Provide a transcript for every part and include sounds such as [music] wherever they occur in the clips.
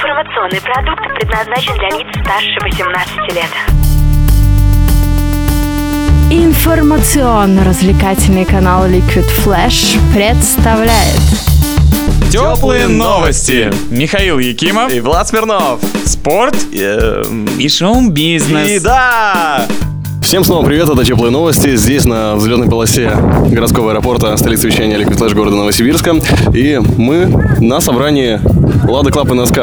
Информационный продукт предназначен для лиц старше 18 лет. Информационно-развлекательный канал Liquid Flash представляет Теплые новости. Михаил Якимов. И Влад Смирнов. Спорт Эм, и шоу-бизнес. И да! Всем снова привет, это Теплые Новости. Здесь на взлетной полосе городского аэропорта столицы вещания Liquid Flash города Новосибирска. И мы на собрании Lada Club НСК.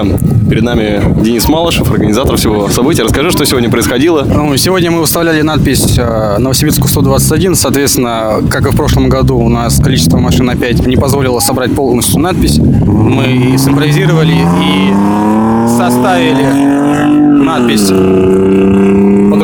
Перед нами Денис Малышев, организатор всего события. Расскажи, что сегодня происходило. Ну, сегодня мы выставляли надпись э, Новосибирску 121. Соответственно, как и в прошлом году, у нас количество машин опять не позволило собрать полностью надпись. Мы сымпровизировали и составили надпись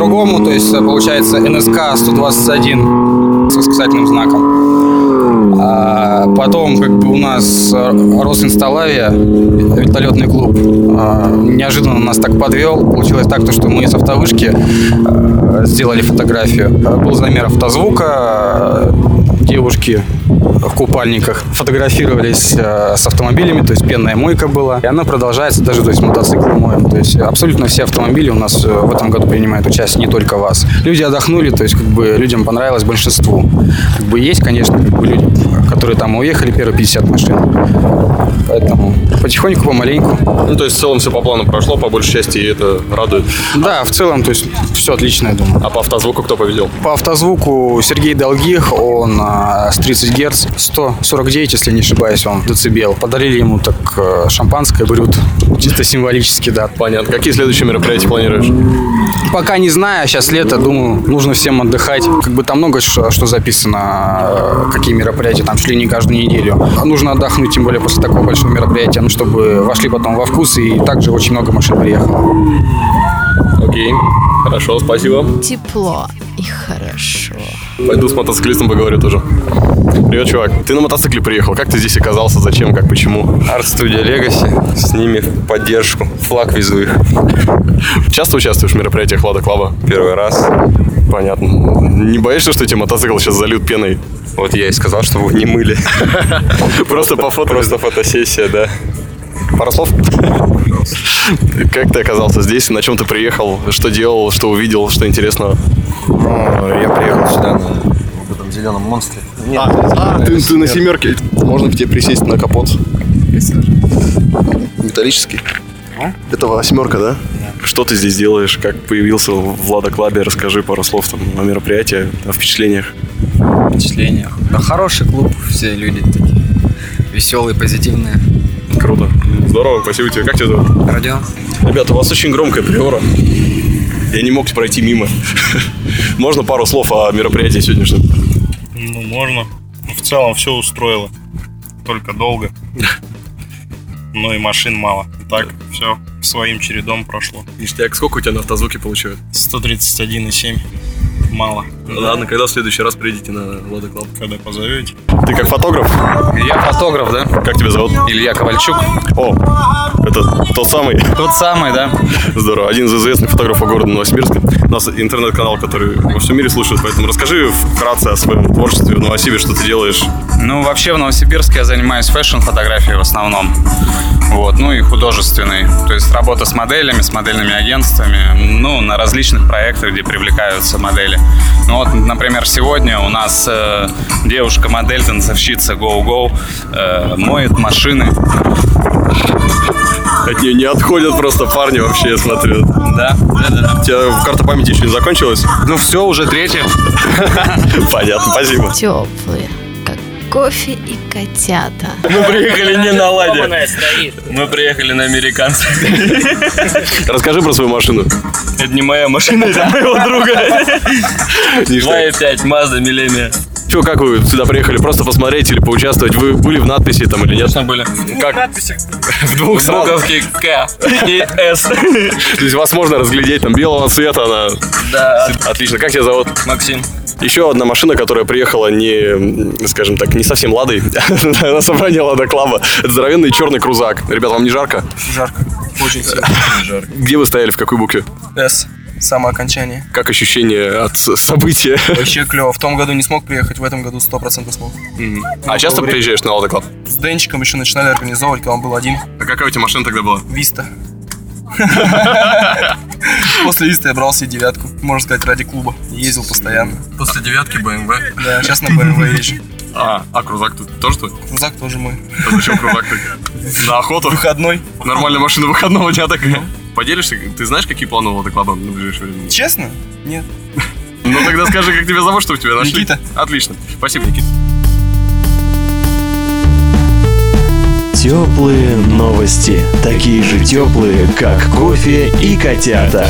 по-другому. То есть, э, получается, НСК 121 с восклицательным знаком. А потом, как бы у нас э, Росинсталавия, вертолетный клуб, э, неожиданно нас так подвел. Получилось так, то, что мы с автовышки э, сделали фотографию. Был замер автозвука, девушки в купальниках фотографировались э, с автомобилями, то есть пенная мойка была. И она продолжается даже, то есть мотоциклы моем. То есть абсолютно все автомобили у нас э, в этом году принимают участие, не только вас. Люди отдохнули, то есть как бы людям понравилось большинству. Как бы есть, конечно, как бы люди, которые там уехали, первые 50 машин. Поэтому потихоньку, помаленьку. Ну, то есть в целом все по плану прошло, по большей части, и это радует. Да, в целом, то есть все отлично, я думаю. А по автозвуку кто победил? По автозвуку Сергей Долгих, он а, с 30 Гц, 149, если не ошибаюсь, он децибел. Подарили ему так э, шампанское, брют, чисто символически, да. Понятно. Какие следующие мероприятия планируешь? Пока не знаю, сейчас лето, думаю, нужно всем отдыхать. Как бы там много что, записано, э, какие мероприятия, там шли не каждую неделю. Нужно отдохнуть, тем более после такого большого мероприятия, ну, чтобы вошли потом во вкус, и также очень много машин приехало. Окей. Хорошо, спасибо. тепло и хорошо. Пойду с мотоциклистом поговорю тоже. Привет, чувак. Ты на мотоцикле приехал. Как ты здесь оказался? Зачем? Как? Почему? Арт-студия Legacy. С ними в поддержку. Флаг везу их. Часто участвуешь в мероприятиях Лада Клаба? Первый раз. Понятно. Не боишься, что эти мотоцикл сейчас зальют пеной? Вот я и сказал, чтобы вы не мыли. [laughs] Просто по фото. Просто фотосессия, да. Пару слов? Как ты оказался здесь? На чем ты приехал? Что делал? Что увидел? Что интересного? Я приехал сюда на этом зеленом монстре. А, ты, ты на семерке. Можно к тебе присесть на капот. Металлический. Это восьмерка, да? Что ты здесь делаешь? Как появился в Лада Клабе? Расскажи пару слов там о мероприятии, о впечатлениях. впечатлениях. Да, хороший клуб, все люди такие веселые, позитивные. Круто. Здорово, спасибо тебе. Как тебя зовут? Родион? Ребята, у вас очень громкая приора. Я не мог пройти мимо. [laughs] Можно пару слов о мероприятии сегодняшнем? Ну, можно. В целом все устроило. Только долго. [laughs] Ну и машин мало. Так все своим чередом прошло. Ништяк, сколько у тебя на автозвуке получают? 131,7. Мало. Ладно, когда в следующий раз приедете на Lada Club? Когда позовете. Ты как фотограф? Я фотограф, да? Как тебя зовут? Илья Ковальчук. О, это тот самый. Тот самый, да? Здорово. Один из известных фотографов города Новосибирска. У нас интернет-канал, который во всем мире слушают, поэтому расскажи вкратце о своем творчестве в Новосибе, что ты делаешь. Ну, вообще в Новосибирске я занимаюсь фэшн-фотографией в основном. Вот, ну и художественной. То есть работа с моделями, с модельными агентствами, ну, на различных проектах, где привлекаются модели. Ну вот, например, сегодня у нас э, девушка-модель, танцовщица Go Go э, моет машины. От нее не отходят просто парни вообще, я смотрю. Да, да, да. да. У тебя карта памяти еще не закончилась? Ну все, уже третья. [laughs] Понятно, спасибо. Теплые, как кофе и котята. Мы приехали не на Ладе. Мы приехали на американцев. [laughs] Расскажи про свою машину. Это не моя машина, это моего друга. 2.5 Mazda Millennium. Че, как вы сюда приехали? Просто посмотреть или поучаствовать? Вы были в надписи там или нет? Конечно, были. Как? В двух сразу? Буковки К и С. [laughs] То есть вас можно разглядеть, там белого цвета она. Да. Отлично. Как тебя зовут? Максим. Еще одна машина, которая приехала не, скажем так, не совсем ладой [laughs] на собрание Лада Клаба. Это здоровенный черный крузак. Ребята, вам не жарко? Жарко. Очень сильно. Где вы стояли, в какой букве? С. самое окончание. Как ощущение от события? Вообще клево. В том году не смог приехать, в этом году 100% смог. А часто приезжаешь на Lada Club? С Денчиком еще начинали организовывать, когда он был один. А какая у тебя машина тогда была? Виста. После Виста я брал себе девятку, можно сказать, ради клуба. Ездил постоянно. После девятки БМВ. Да, сейчас на BMW езжу. А, а крузак тут тоже твой? Крузак тоже мой. А зачем крузак так? На охоту? Выходной. Нормальная машина выходного дня такая. Поделишься? Ты знаешь, какие планы у Лада на ближайшее время? Честно? Нет. [laughs] Ну тогда скажи, как тебя зовут, чтобы тебя нашли. Никита. Отлично. Спасибо, Никита. Теплые новости. Такие же теплые, как кофе и котята.